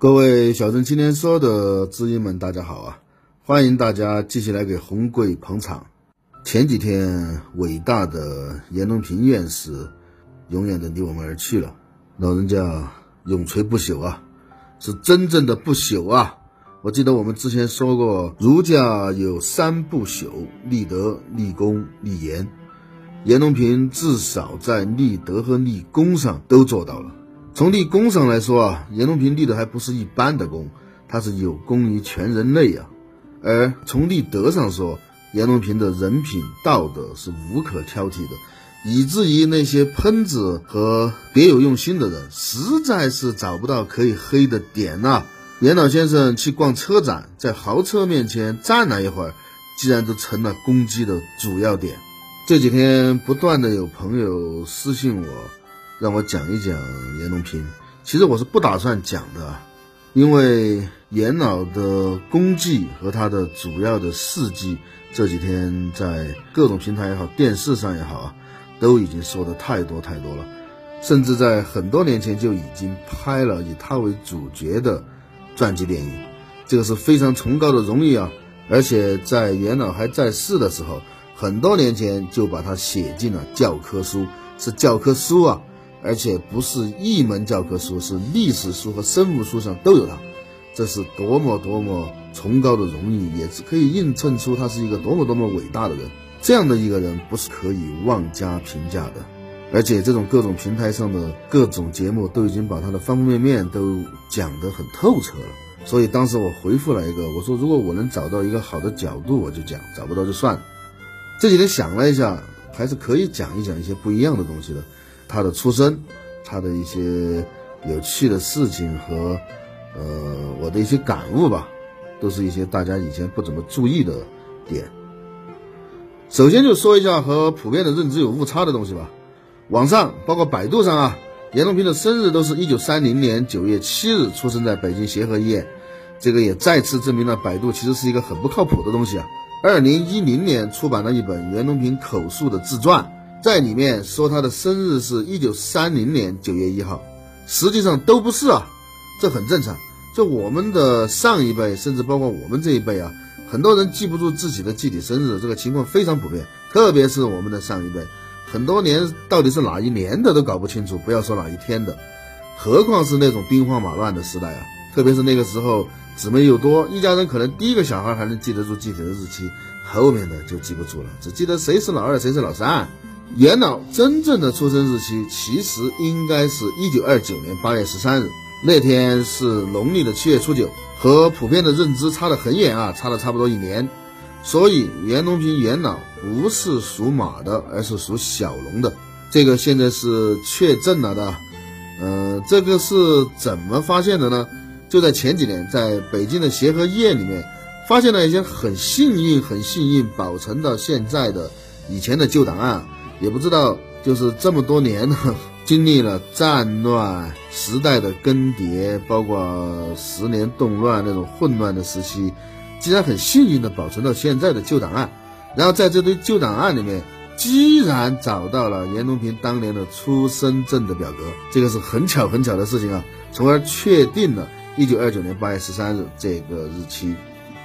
各位小镇青年说的知音们，大家好啊！欢迎大家继续来给红贵捧场。前几天，伟大的严隆平院士永远的离我们而去了。老人家永垂不朽啊，是真正的不朽啊！我记得我们之前说过，儒家有三不朽：立德、立功、立言。严隆平至少在立德和立功上都做到了。从立功上来说啊，严隆平立的还不是一般的功，他是有功于全人类啊。而从立德上说，严隆平的人品道德是无可挑剔的，以至于那些喷子和别有用心的人实在是找不到可以黑的点呐。严老先生去逛车展，在豪车面前站了一会儿，竟然都成了攻击的主要点。这几天不断的有朋友私信我，让我讲一讲严隆平。其实我是不打算讲的，因为。严老的功绩和他的主要的事迹，这几天在各种平台也好，电视上也好啊，都已经说的太多太多了，甚至在很多年前就已经拍了以他为主角的传记电影，这个是非常崇高的荣誉啊！而且在严老还在世的时候，很多年前就把他写进了教科书，是教科书啊，而且不是一门教科书，是历史书和生物书上都有他。这是多么多么崇高的荣誉，也是可以映衬出他是一个多么多么伟大的人。这样的一个人不是可以妄加评价的。而且这种各种平台上的各种节目都已经把他的方方面面都讲得很透彻了。所以当时我回复了一个，我说如果我能找到一个好的角度，我就讲；找不到就算了。这几天想了一下，还是可以讲一讲一些不一样的东西的。他的出身，他的一些有趣的事情和。呃，我的一些感悟吧，都是一些大家以前不怎么注意的点。首先就说一下和普遍的认知有误差的东西吧。网上包括百度上啊，严隆平的生日都是一九三零年九月七日出生在北京协和医院，这个也再次证明了百度其实是一个很不靠谱的东西啊。二零一零年出版了一本袁隆平口述的自传，在里面说他的生日是一九三零年九月一号，实际上都不是啊，这很正常。就我们的上一辈，甚至包括我们这一辈啊，很多人记不住自己的具体生日，这个情况非常普遍。特别是我们的上一辈，很多年到底是哪一年的都搞不清楚，不要说哪一天的，何况是那种兵荒马乱的时代啊！特别是那个时候姊妹又多，一家人可能第一个小孩还能记得住具体的日期，后面的就记不住了，只记得谁是老二，谁是老三。元老真正的出生日期其实应该是一九二九年八月十三日。那天是农历的七月初九，和普遍的认知差得很远啊，差了差不多一年。所以袁隆平元老不是属马的，而是属小龙的。这个现在是确证了的。嗯，这个是怎么发现的呢？就在前几年，在北京的协和医院里面，发现了一些很幸运、很幸运保存到现在的以前的旧档案，也不知道就是这么多年了。经历了战乱时代的更迭，包括十年动乱那种混乱的时期，竟然很幸运的保存到现在的旧档案。然后在这堆旧档案里面，居然找到了袁隆平当年的出生证的表格，这个是很巧很巧的事情啊，从而确定了1929年8月13日这个日期。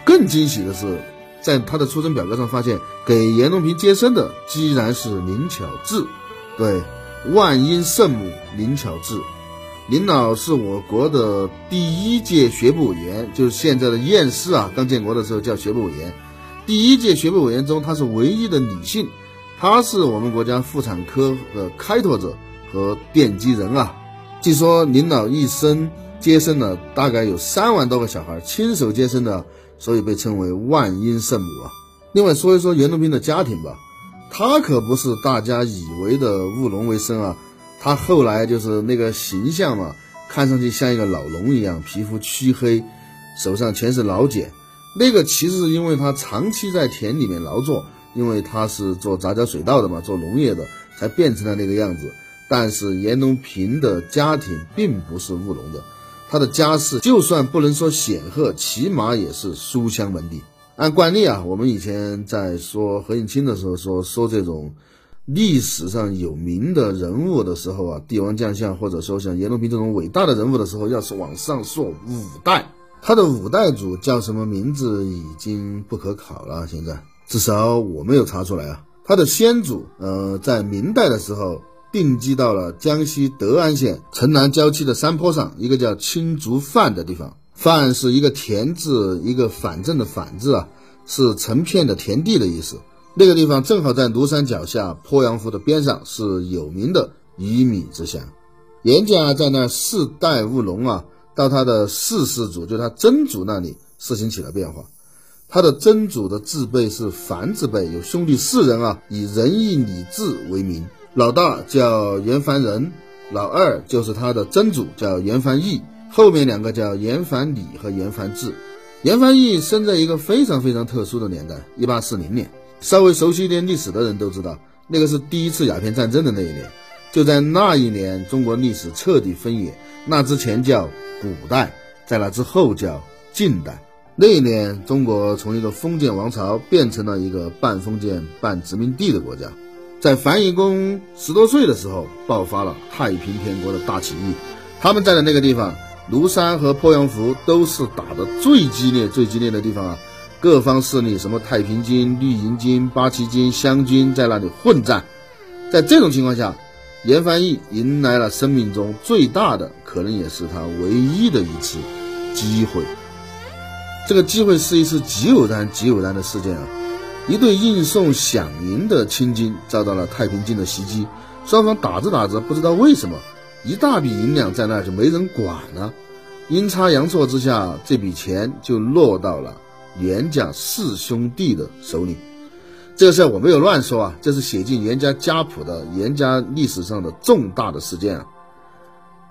更惊喜的是，在他的出生表格上发现，给严隆平接生的居然是林巧稚，对。万婴圣母林巧稚，林老是我国的第一届学部委员，就是现在的院士啊。刚建国的时候叫学部委员，第一届学部委员中，他是唯一的女性，她是我们国家妇产科的开拓者和奠基人啊。据说林老一生接生了大概有三万多个小孩，亲手接生的，所以被称为万婴圣母啊。另外说一说袁隆平的家庭吧。他可不是大家以为的务农为生啊，他后来就是那个形象嘛，看上去像一个老农一样，皮肤黢黑，手上全是老茧。那个其实是因为他长期在田里面劳作，因为他是做杂交水稻的嘛，做农业的，才变成了那个样子。但是袁隆平的家庭并不是务农的，他的家世就算不能说显赫，起码也是书香门第。按惯例啊，我们以前在说何应钦的时候，说说这种历史上有名的人物的时候啊，帝王将相，或者说像严隆平这种伟大的人物的时候，要是往上说五代。他的五代祖叫什么名字已经不可考了，现在至少我没有查出来啊。他的先祖，呃，在明代的时候定居到了江西德安县城南郊区的山坡上，一个叫青竹范的地方。范是一个田字，一个反正的反字啊，是成片的田地的意思。那个地方正好在庐山脚下，鄱阳湖的边上，是有名的鱼米之乡。严家在那世代务农啊。到他的四世祖，就他曾祖那里事情起了变化。他的曾祖的字辈是樊字辈，有兄弟四人啊，以仁义礼智为名。老大叫严凡仁，老二就是他的曾祖叫严凡义，后面两个叫严凡礼和严凡志。严凡义生在一个非常非常特殊的年代，一八四零年。稍微熟悉一点历史的人都知道，那个是第一次鸦片战争的那一年。就在那一年，中国历史彻底分野。那之前叫古代，在那之后叫近代。那一年，中国从一个封建王朝变成了一个半封建半殖民地的国家。在樊一公十多岁的时候，爆发了太平天国的大起义。他们在的那个地方，庐山和鄱阳湖都是打得最激烈、最激烈的地方啊！各方势力，什么太平军、绿营军、八旗军、湘军，在那里混战。在这种情况下，严翻译迎来了生命中最大的，可能也是他唯一的一次机会。这个机会是一次极偶然、极偶然的事件啊！一对运送饷银的清金遭到了太平军的袭击，双方打着打着，不知道为什么，一大笔银两在那就没人管了。阴差阳错之下，这笔钱就落到了严家四兄弟的手里。这个事儿我没有乱说啊，这是写进严家家谱的严家历史上的重大的事件啊。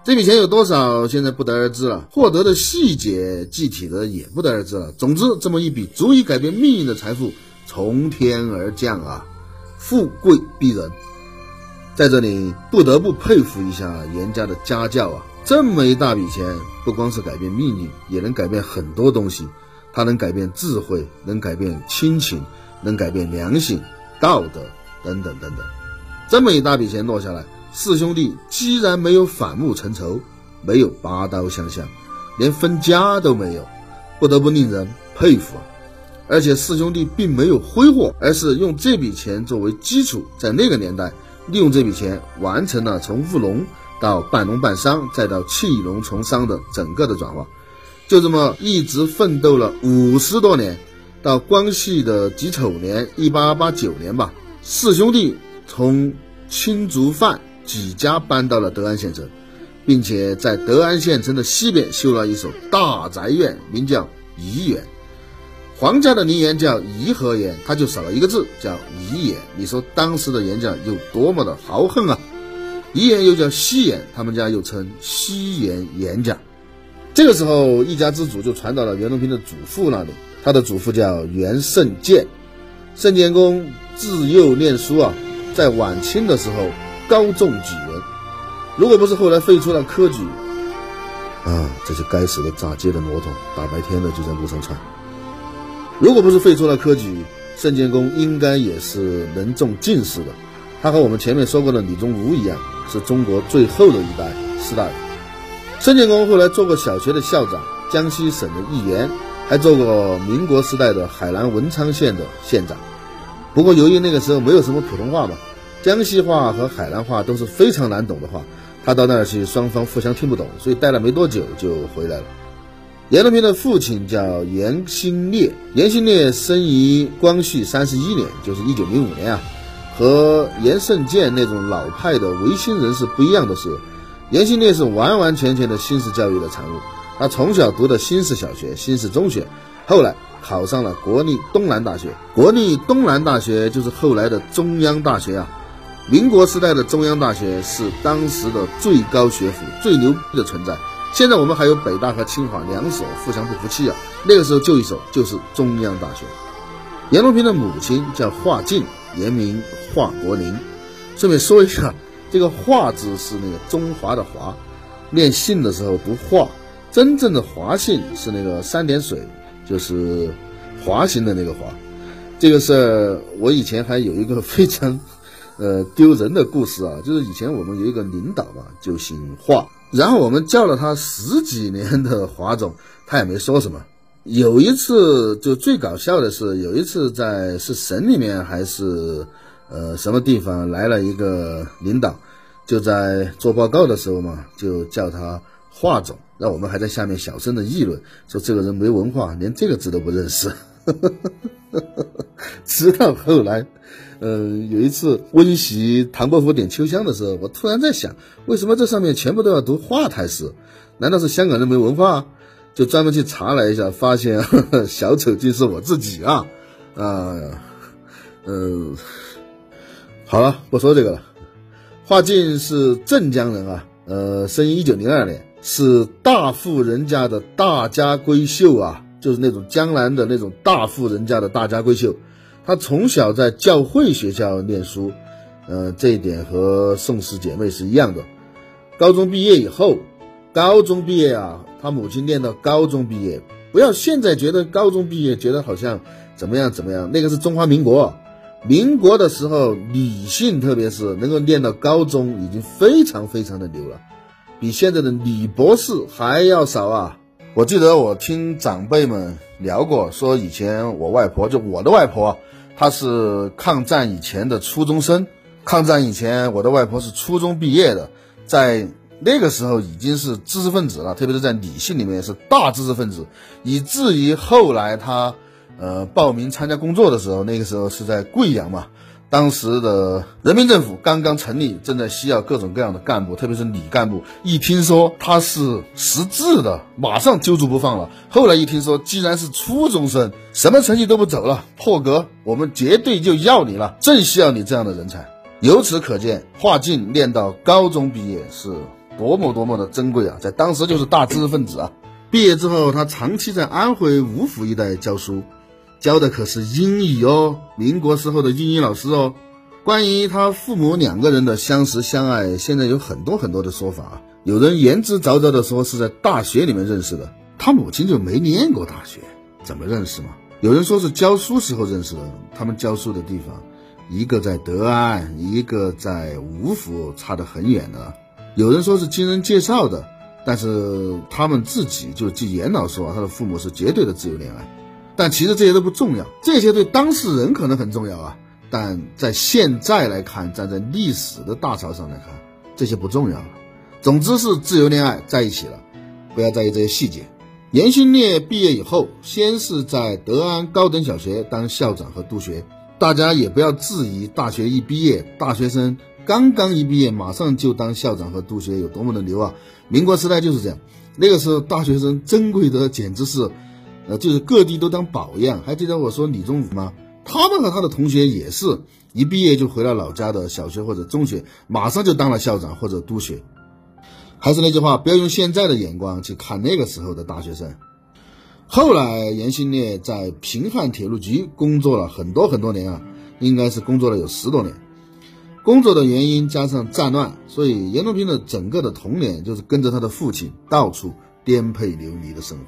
这笔钱有多少，现在不得而知了，获得的细节具体的也不得而知了。总之，这么一笔足以改变命运的财富从天而降啊，富贵逼人。在这里不得不佩服一下严家的家教啊，这么一大笔钱，不光是改变命运，也能改变很多东西。它能改变智慧，能改变亲情。能改变良心、道德等等等等，这么一大笔钱落下来，四兄弟既然没有反目成仇，没有拔刀相向，连分家都没有，不得不令人佩服啊！而且四兄弟并没有挥霍，而是用这笔钱作为基础，在那个年代，利用这笔钱完成了从务农到半农半商，再到弃农从商的整个的转化，就这么一直奋斗了五十多年。到光绪的己丑年，一八八九年吧，四兄弟从青竹范几家搬到了德安县城，并且在德安县城的西边修了一所大宅院，名叫怡园。皇家的陵园叫颐和园，他就少了一个字，叫颐园。你说当时的严家有多么的豪横啊？颐园又叫西园，他们家又称西园严家。这个时候，一家之主就传到了袁隆平的祖父那里。他的祖父叫袁胜建，胜建公自幼念书啊，在晚清的时候高中举人。如果不是后来废除了科举，啊，这些该死的炸街的骆驼，大白天的就在路上窜。如果不是废除了科举，胜建功应该也是能中进士的。他和我们前面说过的李宗吾一样，是中国最后的一代士大夫。胜建功后来做过小学的校长，江西省的议员。还做过民国时代的海南文昌县的县长，不过由于那个时候没有什么普通话嘛，江西话和海南话都是非常难懂的话，他到那儿去，双方互相听不懂，所以待了没多久就回来了。严隆平的父亲叫严兴烈，严兴烈生于光绪三十一年，就是一九零五年啊。和严胜建那种老派的维新人士不一样的是，严兴烈是完完全全的新式教育的产物。他从小读的新式小学、新式中学，后来考上了国立东南大学。国立东南大学就是后来的中央大学啊。民国时代的中央大学是当时的最高学府、最牛逼的存在。现在我们还有北大和清华两所互相不服气啊。那个时候就一所就是中央大学。严隆平的母亲叫华静，原名华国林。顺便说一下，这个华字是那个中华的华，念姓的时候读华，真正的华姓是那个三点水，就是华行的那个华。这个事儿我以前还有一个非常呃丢人的故事啊，就是以前我们有一个领导吧，就姓华。然后我们叫了他十几年的华总，他也没说什么。有一次就最搞笑的是，有一次在是省里面还是呃什么地方来了一个领导，就在做报告的时候嘛，就叫他华总，让我们还在下面小声的议论，说这个人没文化，连这个字都不认识。直到后来。嗯，有一次温习唐伯虎点秋香的时候，我突然在想，为什么这上面全部都要读华太师？难道是香港人没文化？就专门去查了一下，发现 小丑竟是我自己啊！啊，嗯，好了，不说这个了。华进是镇江人啊，呃，生于一九零二年，是大富人家的大家闺秀啊，就是那种江南的那种大富人家的大家闺秀。他从小在教会学校念书，呃，这一点和宋氏姐妹是一样的。高中毕业以后，高中毕业啊，他母亲念到高中毕业。不要现在觉得高中毕业觉得好像怎么样怎么样，那个是中华民国，民国的时候女性特别是能够念到高中已经非常非常的牛了，比现在的女博士还要少啊。我记得我听长辈们聊过，说以前我外婆就我的外婆。她是抗战以前的初中生，抗战以前，我的外婆是初中毕业的，在那个时候已经是知识分子了，特别是在女性里面是大知识分子，以至于后来她呃报名参加工作的时候，那个时候是在贵阳嘛。当时的人民政府刚刚成立，正在需要各种各样的干部，特别是女干部。一听说他是识字的，马上揪住不放了。后来一听说，既然是初中生，什么成绩都不走了，破格，我们绝对就要你了，正需要你这样的人才。由此可见，华进念到高中毕业是多么多么的珍贵啊！在当时就是大知识分子啊。毕业之后，他长期在安徽芜湖一带教书。教的可是英语哦，民国时候的英语老师哦。关于他父母两个人的相识相爱，现在有很多很多的说法啊。有人言之凿凿的说是在大学里面认识的，他母亲就没念过大学，怎么认识嘛？有人说是教书时候认识的，他们教书的地方，一个在德安，一个在芜湖，差得很远的。有人说是经人介绍的，但是他们自己就据严老说，他的父母是绝对的自由恋爱。但其实这些都不重要，这些对当事人可能很重要啊，但在现在来看，站在历史的大潮上来看，这些不重要了。总之是自由恋爱在一起了，不要在意这些细节。严新烈毕业以后，先是在德安高等小学当校长和督学，大家也不要质疑大学一毕业，大学生刚刚一毕业马上就当校长和督学有多么的牛啊！民国时代就是这样，那个时候大学生珍贵的简直是。呃，就是各地都当宝一样。还记得我说李宗武吗？他们和他的同学也是一毕业就回了老家的小学或者中学，马上就当了校长或者督学。还是那句话，不要用现在的眼光去看那个时候的大学生。后来严新烈在平汉铁路局工作了很多很多年啊，应该是工作了有十多年。工作的原因加上战乱，所以严东平的整个的童年就是跟着他的父亲到处颠沛流离的生活。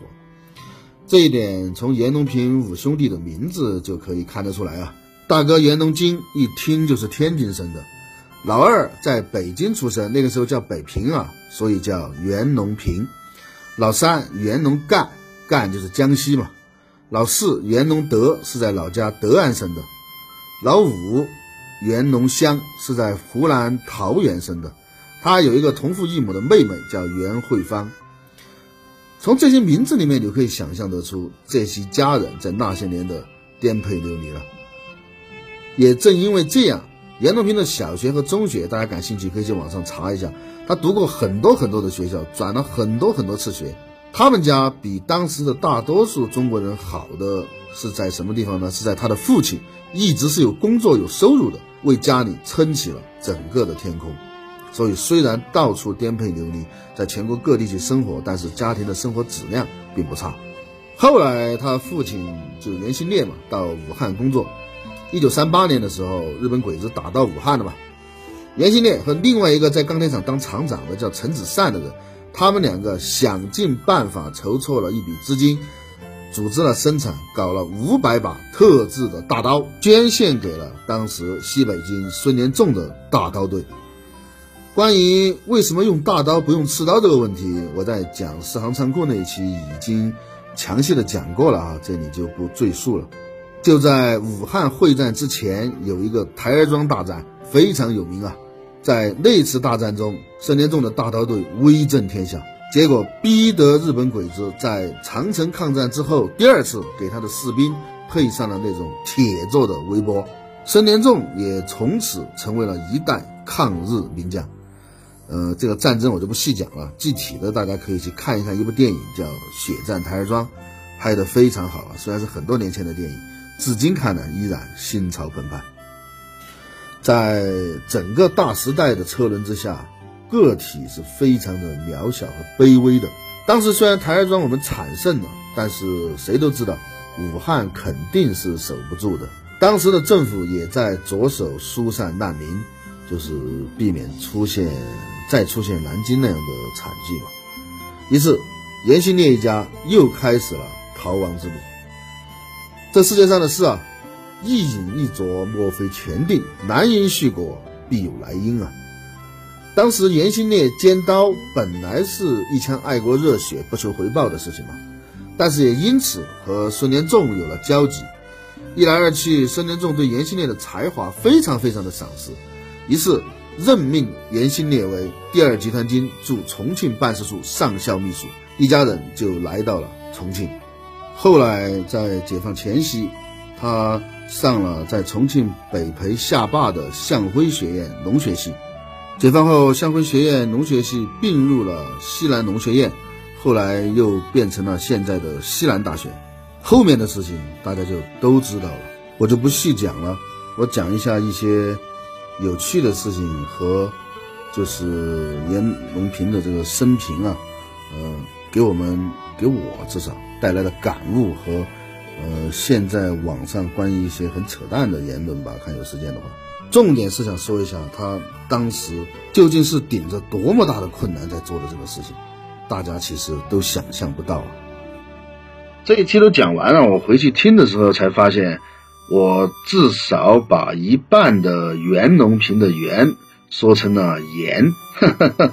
这一点从严隆平五兄弟的名字就可以看得出来啊。大哥严隆金一听就是天津生的，老二在北京出生，那个时候叫北平啊，所以叫袁隆平。老三袁隆干，干就是江西嘛。老四袁隆德是在老家德安生的。老五袁隆香是在湖南桃源生的，他有一个同父异母的妹妹叫袁慧芳。从这些名字里面，你可以想象得出这些家人在那些年的颠沛流离了。也正因为这样，严隆平的小学和中学，大家感兴趣可以去网上查一下。他读过很多很多的学校，转了很多很多次学。他们家比当时的大多数中国人好的是在什么地方呢？是在他的父亲一直是有工作有收入的，为家里撑起了整个的天空。所以虽然到处颠沛流离，在全国各地去生活，但是家庭的生活质量并不差。后来他父亲就袁兴烈嘛，到武汉工作。一九三八年的时候，日本鬼子打到武汉了嘛，袁兴烈和另外一个在钢铁厂当厂长的叫陈子善的人，他们两个想尽办法筹措了一笔资金。组织了生产，搞了五百把特制的大刀，捐献给了当时西北军孙连仲的大刀队。关于为什么用大刀不用刺刀这个问题，我在讲四行仓库那一期已经详细的讲过了啊，这里就不赘述了。就在武汉会战之前，有一个台儿庄大战，非常有名啊。在那次大战中，孙连仲的大刀队威震天下。结果逼得日本鬼子在长城抗战之后第二次给他的士兵配上了那种铁做的微波，孙连仲也从此成为了一代抗日名将。呃，这个战争我就不细讲了，具体的大家可以去看一看一部电影叫《血战台儿庄》，拍得非常好啊。虽然是很多年前的电影，至今看来依然心潮澎湃。在整个大时代的车轮之下。个体是非常的渺小和卑微的。当时虽然台儿庄我们惨胜了，但是谁都知道武汉肯定是守不住的。当时的政府也在着手疏散难民，就是避免出现再出现南京那样的惨剧嘛。于是严兴烈一家又开始了逃亡之路。这世界上的事啊，一饮一啄莫非全定，难因续果必有来因啊。当时严兴烈尖刀本来是一腔爱国热血、不求回报的事情嘛，但是也因此和孙连仲有了交集。一来二去，孙连仲对严兴烈的才华非常非常的赏识，于是任命严新烈为第二集团军驻重庆办事处上校秘书，一家人就来到了重庆。后来在解放前夕，他上了在重庆北培下坝的向辉学院农学系。解放后，向辉学院农学系并入了西南农学院，后来又变成了现在的西南大学。后面的事情大家就都知道了，我就不细讲了。我讲一下一些有趣的事情和就是严隆平的这个生平啊，呃，给我们给我至少带来的感悟和呃，现在网上关于一些很扯淡的言论吧。看有时间的话。重点是想说一下，他当时究竟是顶着多么大的困难在做的这个事情，大家其实都想象不到。这一期都讲完了，我回去听的时候才发现，我至少把一半的袁隆平的袁说成了盐。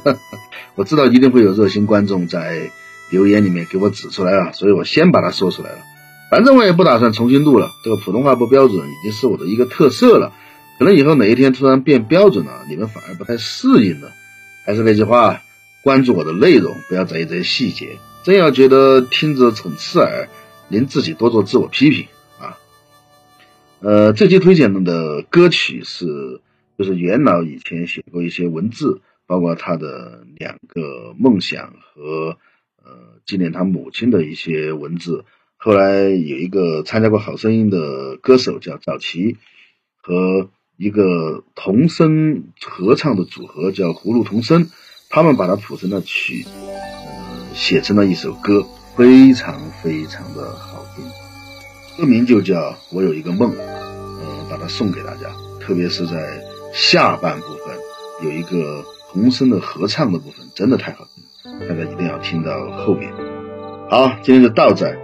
我知道一定会有热心观众在留言里面给我指出来啊，所以我先把它说出来了。反正我也不打算重新录了，这个普通话不标准已经是我的一个特色了。可能以后哪一天突然变标准了，你们反而不太适应了。还是那句话，关注我的内容，不要在意这些细节。真要觉得听着很刺耳，您自己多做自我批评。呃，这期推荐的歌曲是，就是元老以前写过一些文字，包括他的两个梦想和呃纪念他母亲的一些文字。后来有一个参加过《好声音》的歌手叫赵琦和。一个童声合唱的组合叫葫芦童声，他们把它谱成了曲，呃，写成了一首歌，非常非常的。歌名就叫《我有一个梦》，呃，把它送给大家。特别是在下半部分有一个童声的合唱的部分，真的太好听了，大家一定要听到后面。好，今天就到这。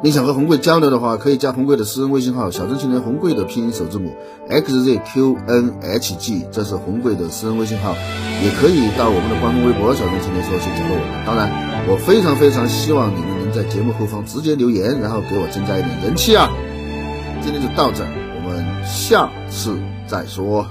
你想和红贵交流的话，可以加红贵的私人微信号“小镇青年红贵”的拼音首字母 xzqnhg，这是红贵的私人微信号。也可以到我们的官方微博“小镇青年说”去加入我们。当然，我非常非常希望你们在节目后方直接留言，然后给我增加一点人气啊！今天就到这，我们下次再说。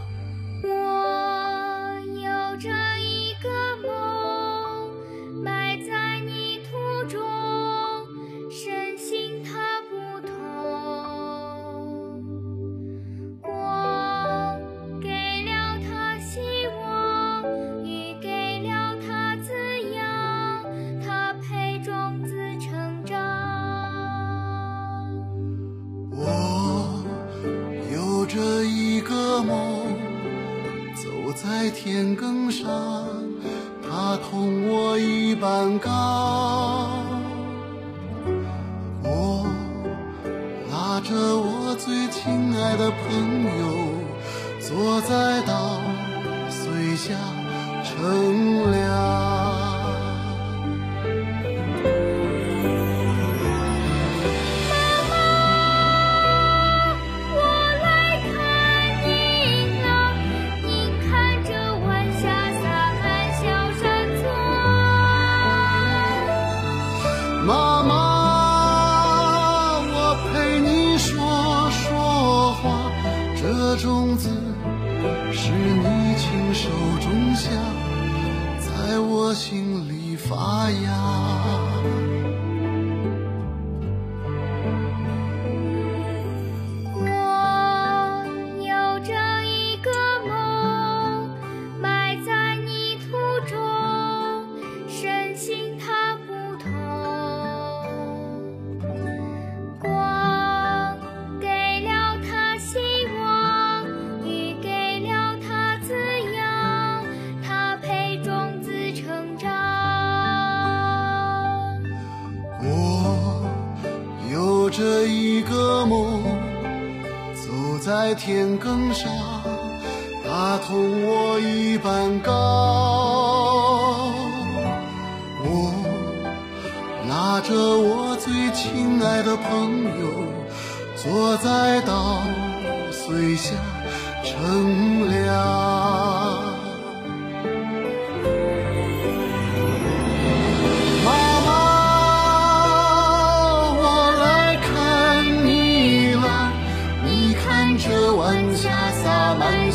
天更上。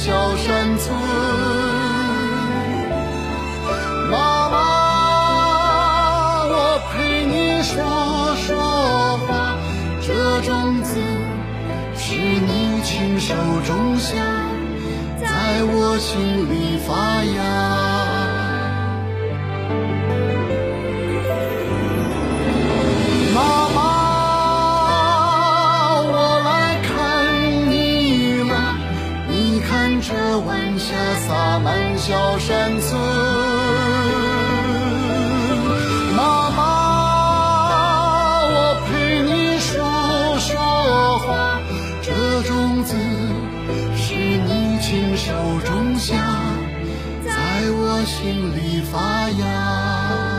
小山村妈妈我陪你说说话。这种子是你亲手种下在我心里发芽。小山村妈妈我陪你说说话这种子是你亲手种下在我心里发芽。